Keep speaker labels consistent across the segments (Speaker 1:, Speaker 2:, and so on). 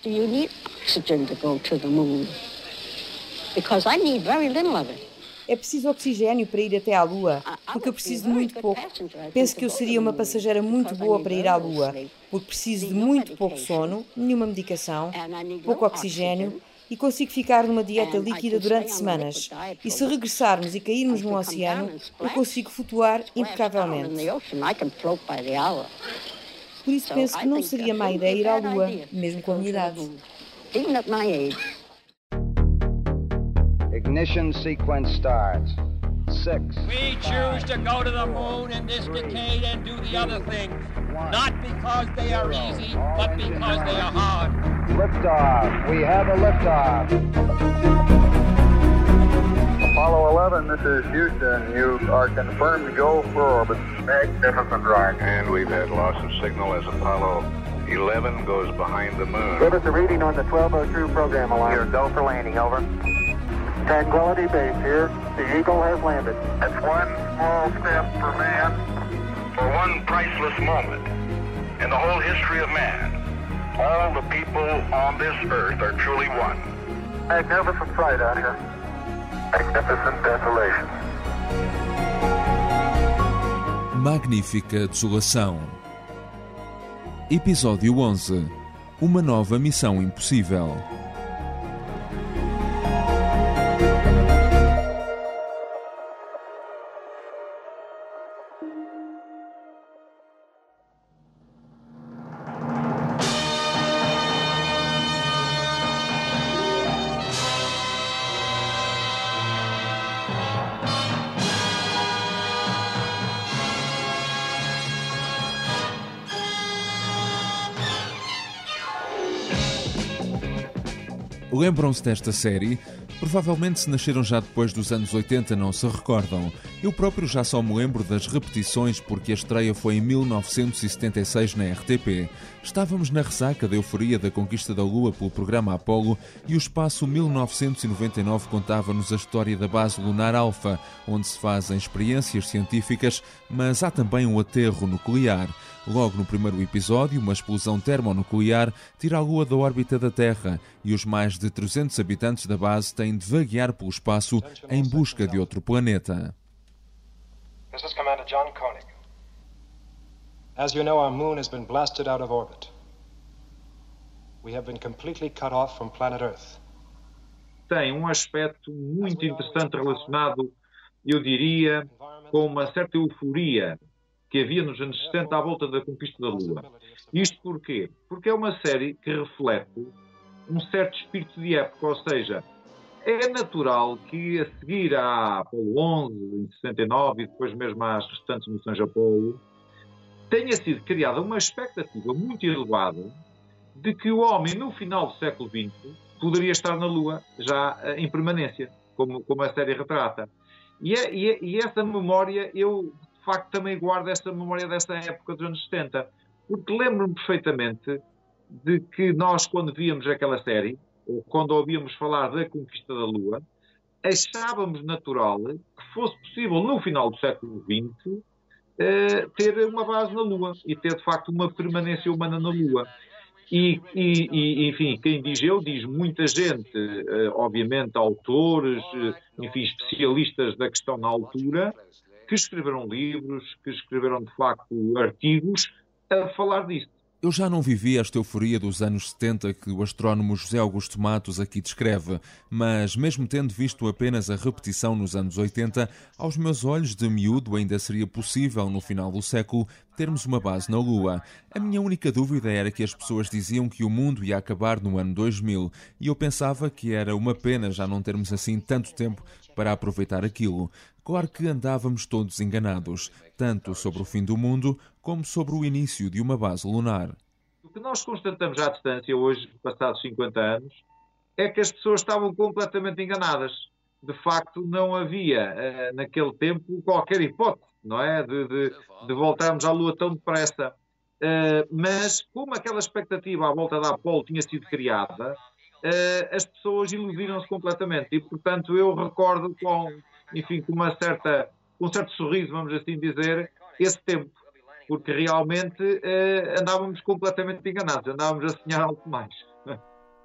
Speaker 1: Do you need oxygen to go to the moon? Because I need very little of it.
Speaker 2: É preciso oxigênio para ir até à Lua, porque eu preciso de muito pouco. Penso que eu seria uma passageira muito boa para ir à Lua, porque preciso de muito pouco sono, nenhuma medicação, pouco oxigênio e consigo ficar numa dieta líquida durante semanas. E se regressarmos e cairmos no oceano, eu consigo flutuar impecavelmente. Por isso penso que não seria má ideia ir à Lua, mesmo com a minha idade.
Speaker 3: Ignition sequence starts. Six.
Speaker 4: We choose to go to the moon in this decade and do the other things. Not because they are easy, but because they are hard.
Speaker 3: Liftoff. We have a liftoff.
Speaker 5: Apollo 11, this is Houston. You are confirmed to go for orbit. Magnificent ride.
Speaker 6: And we've had loss of signal as Apollo 11 goes behind the moon.
Speaker 5: Give us a reading on the 1202 program alarm.
Speaker 7: Here, go for landing, over.
Speaker 5: Tranquility Base here. The Eagle has landed.
Speaker 6: That's one small step for man, for one priceless moment in the whole history of man. All the people on this earth are truly one.
Speaker 5: Magnificent sight out here.
Speaker 8: Magnífica Desolação. Episódio 11 Uma nova missão impossível. Lembram-se desta série? Provavelmente se nasceram já depois dos anos 80 não se recordam. Eu próprio já só me lembro das repetições porque a estreia foi em 1976 na RTP. Estávamos na ressaca da euforia da conquista da Lua pelo programa Apollo e o espaço 1999 contava-nos a história da base lunar Alpha, onde se fazem experiências científicas, mas há também um aterro nuclear. Logo no primeiro episódio, uma explosão termonuclear tira a Lua da órbita da Terra e os mais de 300 habitantes da base têm de vaguear pelo espaço em busca de outro planeta.
Speaker 9: This is Commander John Koenig. As you know, our moon has been blasted out of orbit. We have been completely cut off from planet Earth.
Speaker 10: Tem um aspecto muito interessante relacionado, eu diria, com uma certa euforia que havia nos anos 70 à volta da conquista da Lua. Isto porquê? Porque é uma série que reflete um certo espírito de época, ou seja, é natural que a seguir à Apolo 11, em 69, e depois mesmo às restantes missões Apolo, tenha sido criada uma expectativa muito elevada de que o homem, no final do século XX, poderia estar na Lua já eh, em permanência, como, como a série retrata. E, é, e, é, e essa memória eu facto também guardo essa memória dessa época dos anos 70. Porque lembro-me perfeitamente de que nós, quando víamos aquela série, quando ouvíamos falar da conquista da Lua, achávamos natural que fosse possível, no final do século XX, eh, ter uma base na Lua e ter, de facto, uma permanência humana na Lua. E, e, e, enfim, quem diz eu, diz muita gente, eh, obviamente autores, eh, enfim, especialistas da questão na altura, que escreveram livros, que escreveram de facto artigos a falar disto.
Speaker 8: Eu já não vivi esta euforia dos anos 70 que o astrónomo José Augusto Matos aqui descreve, mas mesmo tendo visto apenas a repetição nos anos 80, aos meus olhos de miúdo ainda seria possível, no final do século, termos uma base na Lua. A minha única dúvida era que as pessoas diziam que o mundo ia acabar no ano 2000 e eu pensava que era uma pena já não termos assim tanto tempo para aproveitar aquilo. Claro que andávamos todos enganados, tanto sobre o fim do mundo como sobre o início de uma base lunar.
Speaker 10: O que nós constatamos à distância hoje, passados 50 anos, é que as pessoas estavam completamente enganadas. De facto, não havia, eh, naquele tempo, qualquer hipótese, não é? De, de, de voltarmos à Lua tão depressa. Uh, mas, como aquela expectativa à volta da Apolo tinha sido criada, uh, as pessoas iludiram-se completamente. E, portanto, eu recordo com, enfim, com uma certa, um certo sorriso, vamos assim dizer, esse tempo. Porque realmente uh, andávamos completamente enganados, andávamos a sonhar algo mais.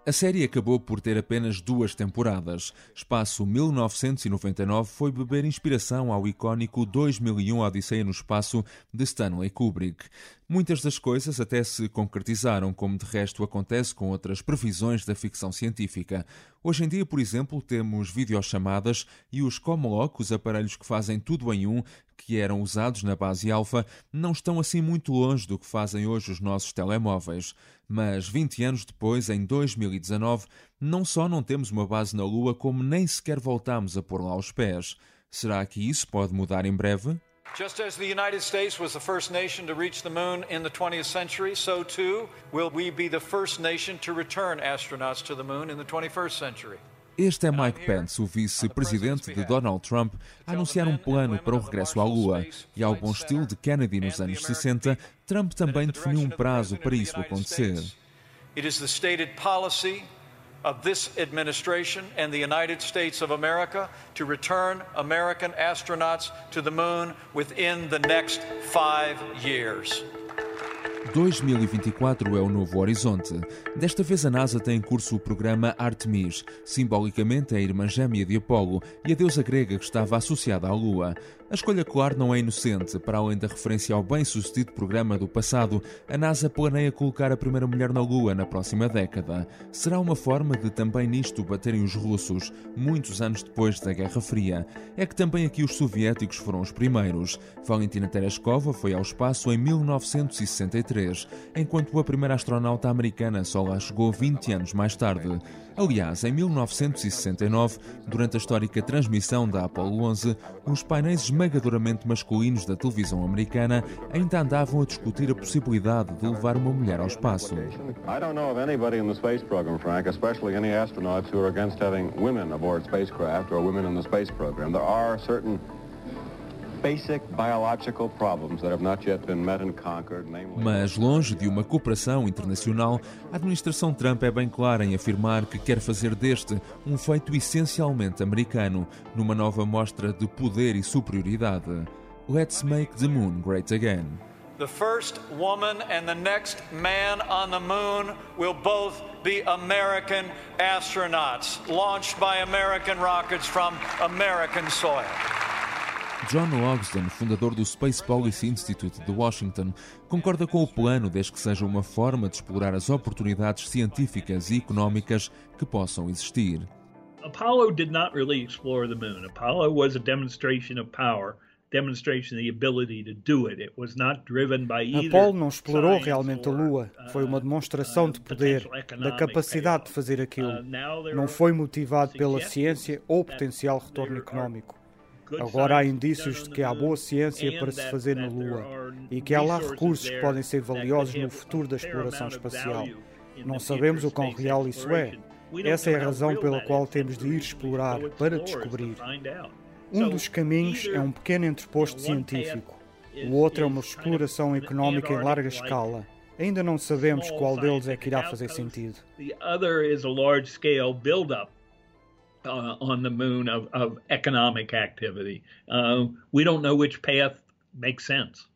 Speaker 8: A série acabou por ter apenas duas temporadas. Espaço 1999 foi beber inspiração ao icónico 2001 Odisseia no Espaço de Stanley Kubrick. Muitas das coisas até se concretizaram, como de resto acontece com outras previsões da ficção científica. Hoje em dia, por exemplo, temos videochamadas e os Comlock, os aparelhos que fazem tudo em um, que eram usados na base alfa, não estão assim muito longe do que fazem hoje os nossos telemóveis. Mas 20 anos depois, em 2019, não só não temos uma base na Lua, como nem sequer voltamos a pôr lá os pés. Será que isso pode mudar em breve?
Speaker 7: Just as the United States was the first nation to reach the moon in the 20th century, so too will we be the first nation to return astronauts to the moon in the 21st century.
Speaker 8: Este é Mike Pence, o vice-presidente de Donald Trump, a anunciar um plano para o regresso à Lua. E ao bom estilo de Kennedy nos anos 60, Trump também definiu um prazo para isso acontecer.
Speaker 7: It is the stated policy of this administration and the United States of America to return American astronauts to the moon within the next five years.
Speaker 8: 2024 é o novo horizonte. Desta vez a NASA tem em curso o programa Artemis, simbolicamente a irmã gêmea de Apolo e a deusa grega que estava associada à Lua. A escolha, claro, não é inocente. Para além da referência ao bem-sucedido programa do passado, a NASA planeia colocar a primeira mulher na Lua na próxima década. Será uma forma de também nisto baterem os russos, muitos anos depois da Guerra Fria. É que também aqui os soviéticos foram os primeiros. Valentina Tereshkova foi ao espaço em 1963, enquanto a primeira astronauta americana só lá chegou 20 anos mais tarde. Aliás, em 1969, durante a histórica transmissão da Apollo 11, os painéis esmagadoramente masculinos da televisão americana ainda andavam a discutir a possibilidade de levar uma mulher ao espaço. Mas longe de uma cooperação internacional, a administração Trump é bem clara em afirmar que quer fazer deste um feito essencialmente americano, numa nova mostra de poder e superioridade. Let's make the moon great again.
Speaker 7: The first woman and the next man on the moon will both be American astronauts, launched by American rockets from American soil.
Speaker 8: John Logsdon, fundador do Space Policy Institute de Washington, concorda com o plano desde que seja uma forma de explorar as oportunidades científicas e económicas que possam existir.
Speaker 11: Apollo did not really explore the moon. Apollo was a demonstration of power.
Speaker 12: Apollo não explorou realmente a Lua. Foi uma uh, demonstração de poder, da capacidade de fazer aquilo. Uh, não foi motivado pela ciência ou potencial retorno económico. Agora há indícios de que há boa ciência para se fazer na Lua e que há lá recursos que podem ser valiosos no futuro da exploração espacial. Não sabemos o quão real isso é. Essa é a razão pela qual temos de ir explorar para descobrir. Um dos caminhos é um pequeno entreposto científico. O outro é uma exploração económica em larga escala. Ainda não sabemos qual deles é que irá fazer sentido.
Speaker 11: Uh, on the moon of, of economic activity. Uh, we don't know which path makes sense.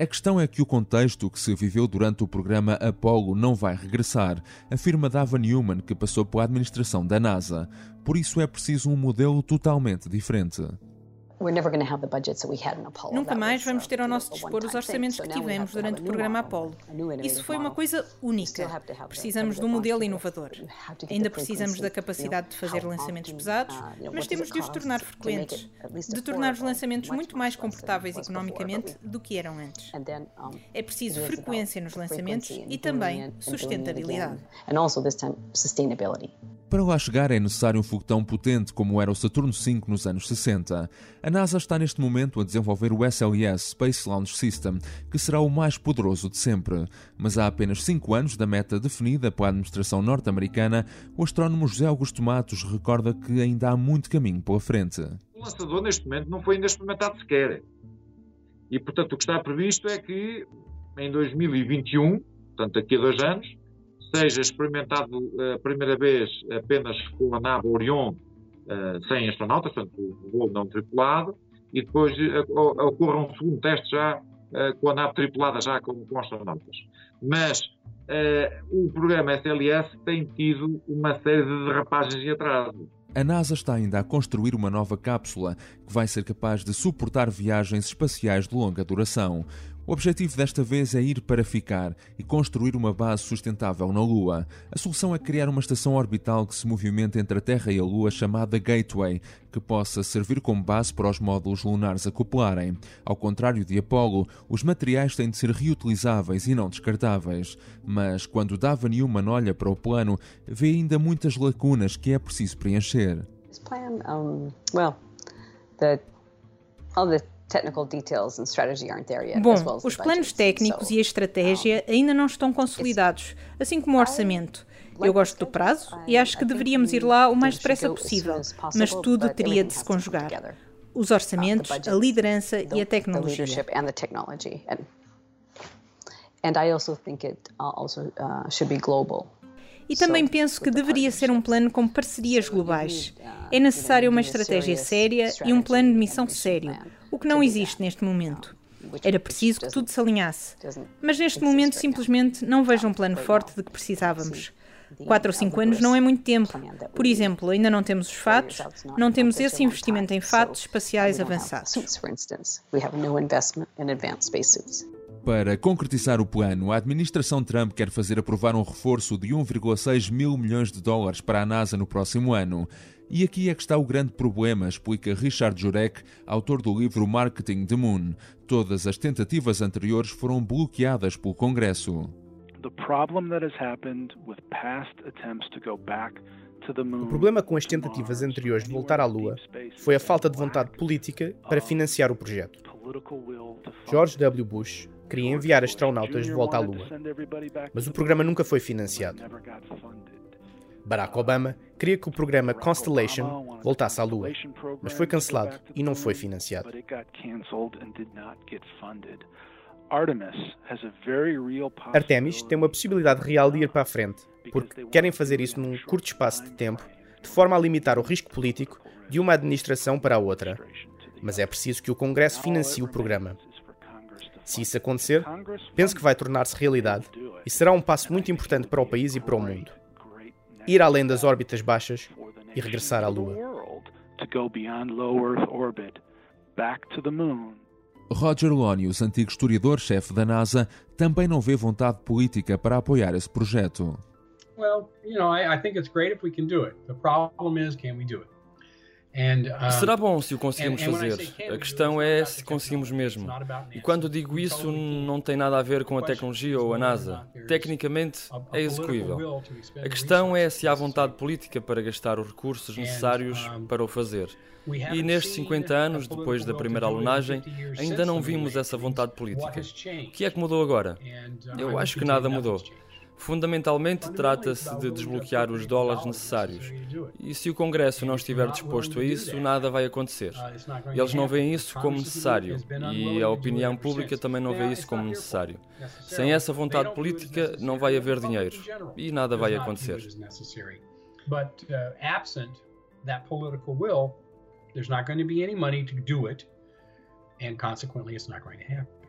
Speaker 8: A questão é que o contexto que se viveu durante o programa Apollo não vai regressar, afirma Dava Newman, que passou pela administração da NASA. Por isso é preciso um modelo totalmente diferente.
Speaker 13: Nunca mais vamos ter ao nosso dispor os orçamentos que tivemos durante o programa Apollo. Isso foi uma coisa única. Precisamos de um modelo inovador. Ainda precisamos da capacidade de fazer lançamentos pesados, uh, mas temos de os tornar frequentes, de tornar os lançamentos muito mais confortáveis economicamente do que eram antes. É preciso frequência nos lançamentos e também sustentabilidade.
Speaker 8: Para lá chegar é necessário um foguetão potente como era o Saturno V nos anos 60. A NASA está neste momento a desenvolver o SLS Space Launch System, que será o mais poderoso de sempre. Mas há apenas cinco anos da meta definida pela administração norte-americana, o astrónomo José Augusto Matos recorda que ainda há muito caminho pela frente.
Speaker 10: O lançador neste momento não foi ainda experimentado sequer. E portanto o que está previsto é que em 2021, portanto daqui a dois anos, seja experimentado eh, a primeira vez apenas com a nave Orion uh, sem astronautas, portanto, o voo não tripulado, e depois uh, ocorra um segundo teste já uh, com a nave tripulada já com, com astronautas. Mas o programa SLS tem tido uma série de derrapagens e atrasos.
Speaker 8: A NASA está ainda a construir uma nova cápsula que vai ser capaz de suportar viagens espaciais de longa duração. O objetivo desta vez é ir para ficar e construir uma base sustentável na Lua. A solução é criar uma estação orbital que se movimenta entre a Terra e a Lua chamada Gateway, que possa servir como base para os módulos lunares acoplarem. Ao contrário de Apollo, os materiais têm de ser reutilizáveis e não descartáveis. Mas quando Dava Newman olha para o plano, vê ainda muitas lacunas que é preciso preencher.
Speaker 14: This plan, um, well, the, all the
Speaker 13: Bom, os planos técnicos e a estratégia ainda não estão consolidados, assim como o orçamento. Eu gosto do prazo e acho que deveríamos ir lá o mais depressa possível, mas tudo teria de se conjugar. Os orçamentos, a liderança e a tecnologia.
Speaker 14: And I also think it also uh, should be global.
Speaker 13: E também penso que deveria ser um plano com parcerias globais. É necessário uma estratégia séria e um plano de missão sério, o que não existe neste momento. Era preciso que tudo se alinhasse. Mas neste momento simplesmente não vejo um plano forte de que precisávamos. Quatro ou cinco anos não é muito tempo. Por exemplo, ainda não temos os fatos, não temos esse investimento em fatos espaciais avançados.
Speaker 8: Para concretizar o plano, a administração Trump quer fazer aprovar um reforço de 1,6 mil milhões de dólares para a NASA no próximo ano. E aqui é que está o grande problema, explica Richard Jurek, autor do livro Marketing the Moon. Todas as tentativas anteriores foram bloqueadas pelo Congresso.
Speaker 15: O problema com as tentativas anteriores de voltar à Lua foi a falta de vontade política para financiar o projeto. George W. Bush queria enviar astronautas de volta à Lua, mas o programa nunca foi financiado. Barack Obama queria que o programa Constellation voltasse à Lua, mas foi cancelado e não foi financiado. Artemis tem uma possibilidade real de ir para a frente, porque querem fazer isso num curto espaço de tempo, de forma a limitar o risco político de uma administração para a outra. Mas é preciso que o Congresso financie o programa. Se isso acontecer, penso que vai tornar-se realidade e será um passo muito importante para o país e para o mundo. Ir além das órbitas baixas e regressar à Lua.
Speaker 8: Roger Lonius, antigo historiador-chefe da NASA, também não vê vontade política para apoiar esse projeto. Well, you know, I, I think it's great if we can do it. The problem is, can we do it?
Speaker 16: Será bom se o conseguimos fazer. A questão é se conseguimos mesmo. E quando digo isso, não tem nada a ver com a tecnologia ou a NASA. Tecnicamente, é execuível. A questão é se há vontade política para gastar os recursos necessários para o fazer. E nestes 50 anos, depois da primeira alunagem, ainda não vimos essa vontade política. O que é que mudou agora? Eu acho que nada mudou. Fundamentalmente, trata-se de desbloquear os dólares necessários. E se o Congresso não estiver disposto a isso, nada vai acontecer. Eles não veem isso como necessário e a opinião pública também não vê isso como necessário. Sem essa vontade política, não vai haver dinheiro e nada vai acontecer. Uh, and consequently, it's not going to happen.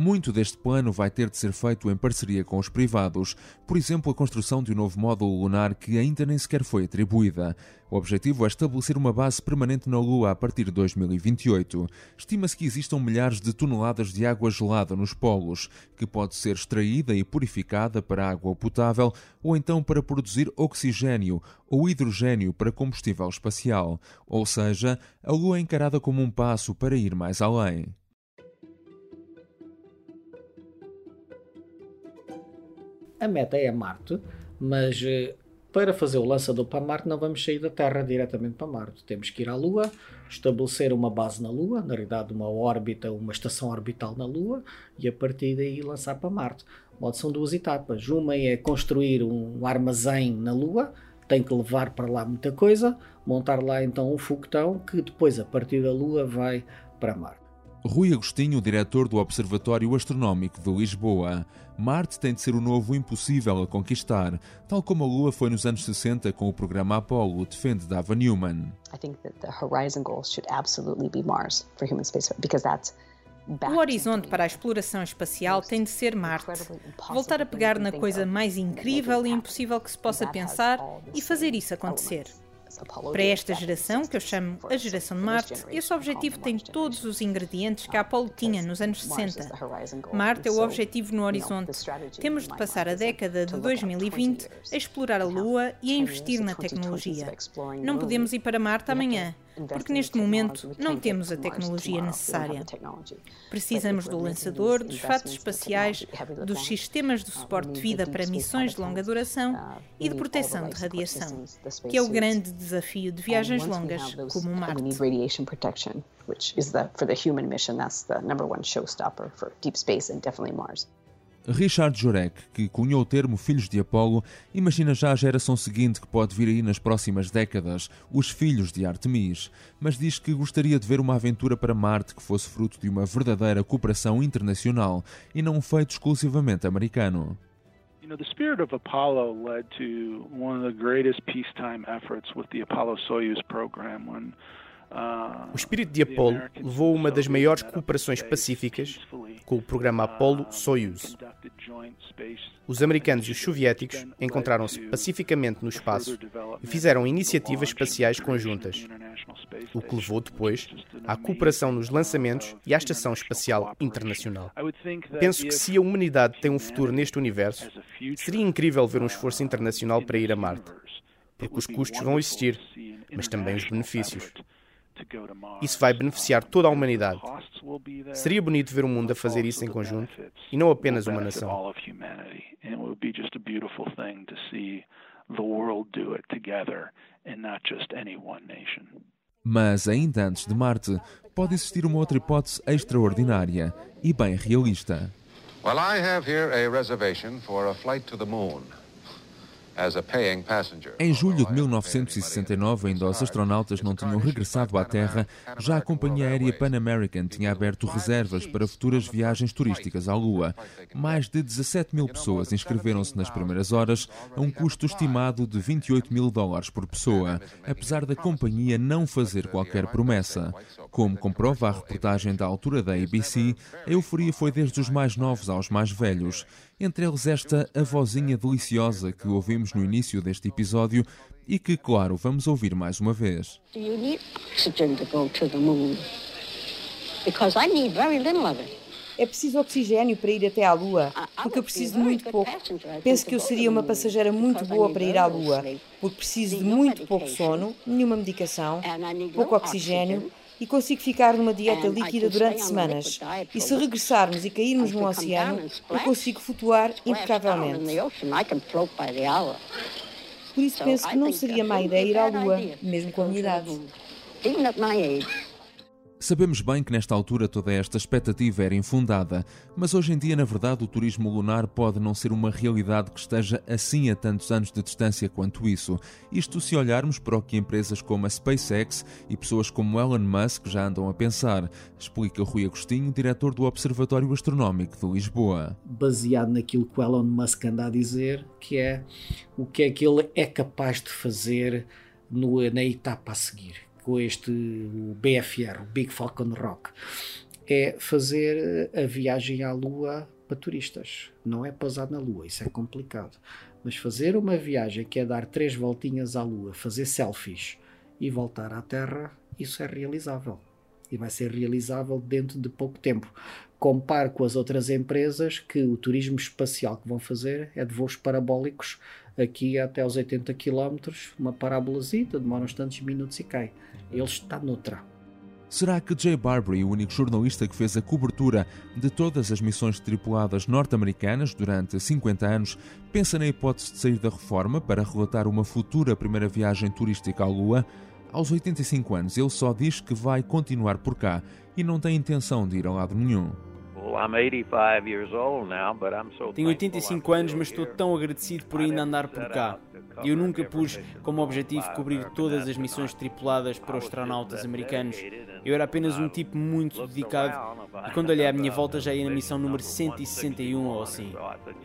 Speaker 8: Muito deste plano vai ter de ser feito em parceria com os privados, por exemplo, a construção de um novo módulo lunar que ainda nem sequer foi atribuída. O objetivo é estabelecer uma base permanente na Lua a partir de 2028. Estima-se que existam milhares de toneladas de água gelada nos polos, que pode ser extraída e purificada para água potável ou então para produzir oxigênio ou hidrogênio para combustível espacial. Ou seja, a Lua é encarada como um passo para ir mais além.
Speaker 17: A meta é Marte, mas eh, para fazer o lançador para Marte não vamos sair da Terra diretamente para Marte. Temos que ir à Lua, estabelecer uma base na Lua, na realidade uma órbita, uma estação orbital na Lua, e a partir daí lançar para Marte. Modo são duas etapas. Uma é construir um armazém na Lua, tem que levar para lá muita coisa, montar lá então um foguetão que depois, a partir da Lua, vai para Marte.
Speaker 8: Rui Agostinho, diretor do Observatório Astronómico de Lisboa. Marte tem de ser o novo impossível a conquistar, tal como a Lua foi nos anos 60 com o programa Apollo, defende Dava Newman. I think that the horizon goal should absolutely be Mars for human space because that's
Speaker 13: O horizonte para a exploração espacial tem de ser Marte. Voltar a pegar na coisa mais incrível e impossível que se possa pensar e fazer isso acontecer. Para esta geração, que eu chamo a geração de Marte, esse objetivo tem todos os ingredientes que a Apollo tinha nos anos 60. Marte é o objetivo no horizonte. Temos de passar a década de 2020 a explorar a Lua e a investir na tecnologia. Não podemos ir para Marte amanhã porque neste momento não temos a tecnologia necessária. Precisamos do lançador, dos fatos espaciais, dos sistemas de suporte de vida para missões de longa duração e de proteção de radiação, que é o grande desafio de viagens longas como Marte.
Speaker 14: which is the for the human mission that's the number one showstopper for deep space and definitely Mars.
Speaker 8: Richard Jurek, que cunhou o termo Filhos de Apolo, imagina já a geração seguinte que pode vir aí nas próximas décadas, os Filhos de Artemis, mas diz que gostaria de ver uma aventura para Marte que fosse fruto de uma verdadeira cooperação internacional e não um feito exclusivamente americano.
Speaker 18: You know, the spirit of Apollo led to one of the greatest peacetime efforts with the Apollo-Soyuz program when
Speaker 15: o espírito de Apolo levou uma das maiores cooperações pacíficas com o programa Apollo-Soyuz. Os americanos e os soviéticos encontraram-se pacificamente no espaço e fizeram iniciativas espaciais conjuntas, o que levou depois à cooperação nos lançamentos e à Estação Espacial Internacional. Penso que se a humanidade tem um futuro neste universo, seria incrível ver um esforço internacional para ir a Marte, porque os custos vão existir, mas também os benefícios. Isso vai beneficiar toda a humanidade. Seria bonito ver o mundo a fazer isso em conjunto e não apenas uma nação.
Speaker 8: Mas ainda antes de Marte, pode existir uma outra hipótese extraordinária e bem realista.
Speaker 19: Well, I have here a reservation for a flight to the moon.
Speaker 8: Em julho de 1969, ainda os astronautas não tinham regressado à Terra, já a companhia aérea Pan American tinha aberto reservas para futuras viagens turísticas à Lua. Mais de 17 mil pessoas inscreveram-se nas primeiras horas, a um custo estimado de 28 mil dólares por pessoa, apesar da companhia não fazer qualquer promessa. Como comprova a reportagem da altura da ABC, a euforia foi desde os mais novos aos mais velhos. Entre eles esta avozinha deliciosa que ouvimos no início deste episódio e que, claro, vamos ouvir mais uma vez.
Speaker 1: Do you need oxygen to go to the moon? Because I need very little of it.
Speaker 2: É preciso oxigênio para ir até à Lua, porque eu preciso de muito pouco. Penso que eu seria uma passageira muito boa para ir à Lua, porque preciso de muito pouco sono, nenhuma medicação, pouco oxigênio e consigo ficar numa dieta líquida durante semanas. E se regressarmos e cairmos no oceano, eu consigo flutuar impecavelmente. Por isso penso que não seria má ideia ir à Lua, mesmo com a minha idade.
Speaker 8: Sabemos bem que nesta altura toda esta expectativa era infundada, mas hoje em dia, na verdade, o turismo lunar pode não ser uma realidade que esteja assim a tantos anos de distância quanto isso. Isto se olharmos para o que empresas como a SpaceX e pessoas como Elon Musk já andam a pensar, explica Rui Agostinho, diretor do Observatório Astronómico de Lisboa.
Speaker 17: Baseado naquilo que o Elon Musk anda a dizer, que é o que é que ele é capaz de fazer no, na etapa a seguir com este BFR, Big Falcon Rock, é fazer a viagem à Lua para turistas. Não é pousar na Lua, isso é complicado. Mas fazer uma viagem que é dar três voltinhas à Lua, fazer selfies e voltar à Terra, isso é realizável. E vai ser realizável dentro de pouco tempo. Compare com as outras empresas que o turismo espacial que vão fazer é de voos parabólicos aqui até aos 80 km, uma parábolazita, demora uns tantos minutos e cai. Ele está noutra.
Speaker 8: Será que Jay Barbary, o único jornalista que fez a cobertura de todas as missões tripuladas norte-americanas durante 50 anos, pensa na hipótese de sair da reforma para relatar uma futura primeira viagem turística à Lua? Aos 85 anos, ele só diz que vai continuar por cá e não tem intenção de ir a lado nenhum.
Speaker 20: Tenho 85 anos, mas estou tão agradecido por ainda andar por cá. Eu nunca pus como objetivo cobrir todas as missões tripuladas por astronautas americanos. Eu era apenas um tipo muito dedicado e quando olhei à minha volta já ia na missão número 161 ou assim.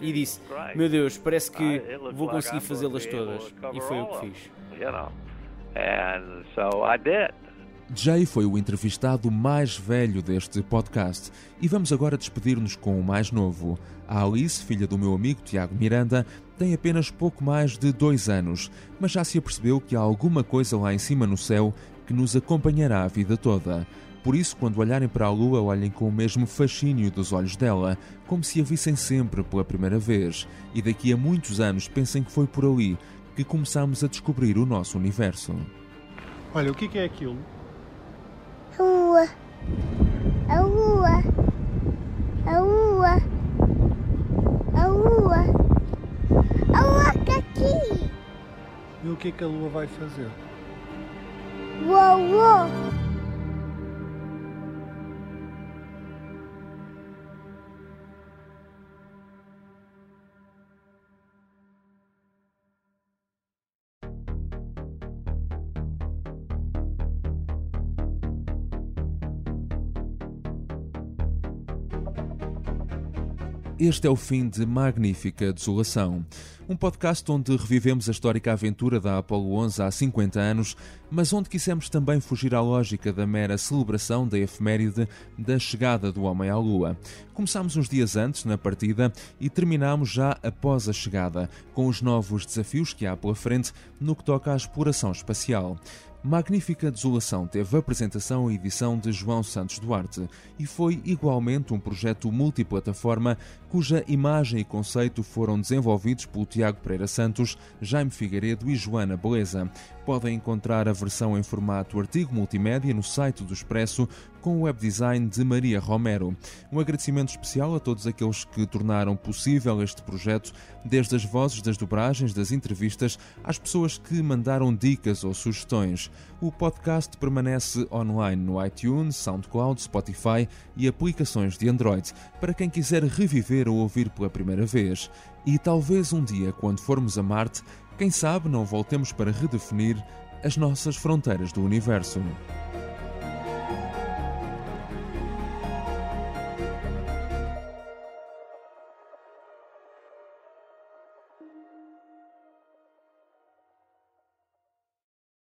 Speaker 20: E disse: Meu Deus, parece que vou conseguir fazê-las todas. E foi o que fiz.
Speaker 8: Jay foi o entrevistado mais velho deste podcast e vamos agora despedir-nos com o mais novo. A Alice, filha do meu amigo Tiago Miranda, tem apenas pouco mais de dois anos, mas já se apercebeu que há alguma coisa lá em cima no céu que nos acompanhará a vida toda. Por isso, quando olharem para a lua, olhem com o mesmo fascínio dos olhos dela, como se a vissem sempre pela primeira vez, e daqui a muitos anos pensem que foi por ali que começamos a descobrir o nosso universo.
Speaker 12: Olha, o que é aquilo?
Speaker 21: A lua. A lua. A lua. A lua. A lua está aqui.
Speaker 12: E o que é que a lua vai fazer?
Speaker 21: Uou, uou.
Speaker 8: Este é o fim de Magnífica Desolação, um podcast onde revivemos a histórica aventura da Apollo 11 há 50 anos, mas onde quisemos também fugir à lógica da mera celebração da efeméride da chegada do homem à Lua. Começámos uns dias antes, na partida, e terminámos já após a chegada, com os novos desafios que há pela frente no que toca à exploração espacial. Magnífica Desolação teve apresentação e edição de João Santos Duarte e foi igualmente um projeto multiplataforma cuja imagem e conceito foram desenvolvidos por Tiago Pereira Santos, Jaime Figueiredo e Joana Beleza. Podem encontrar a versão em formato artigo multimédia no site do Expresso com o web design de Maria Romero. Um agradecimento especial a todos aqueles que tornaram possível este projeto, desde as vozes das dobragens, das entrevistas, às pessoas que mandaram dicas ou sugestões. O podcast permanece online no iTunes, SoundCloud, Spotify e aplicações de Android, para quem quiser reviver ou ouvir pela primeira vez. E talvez um dia, quando formos a Marte, quem sabe não voltemos para redefinir as nossas fronteiras do universo.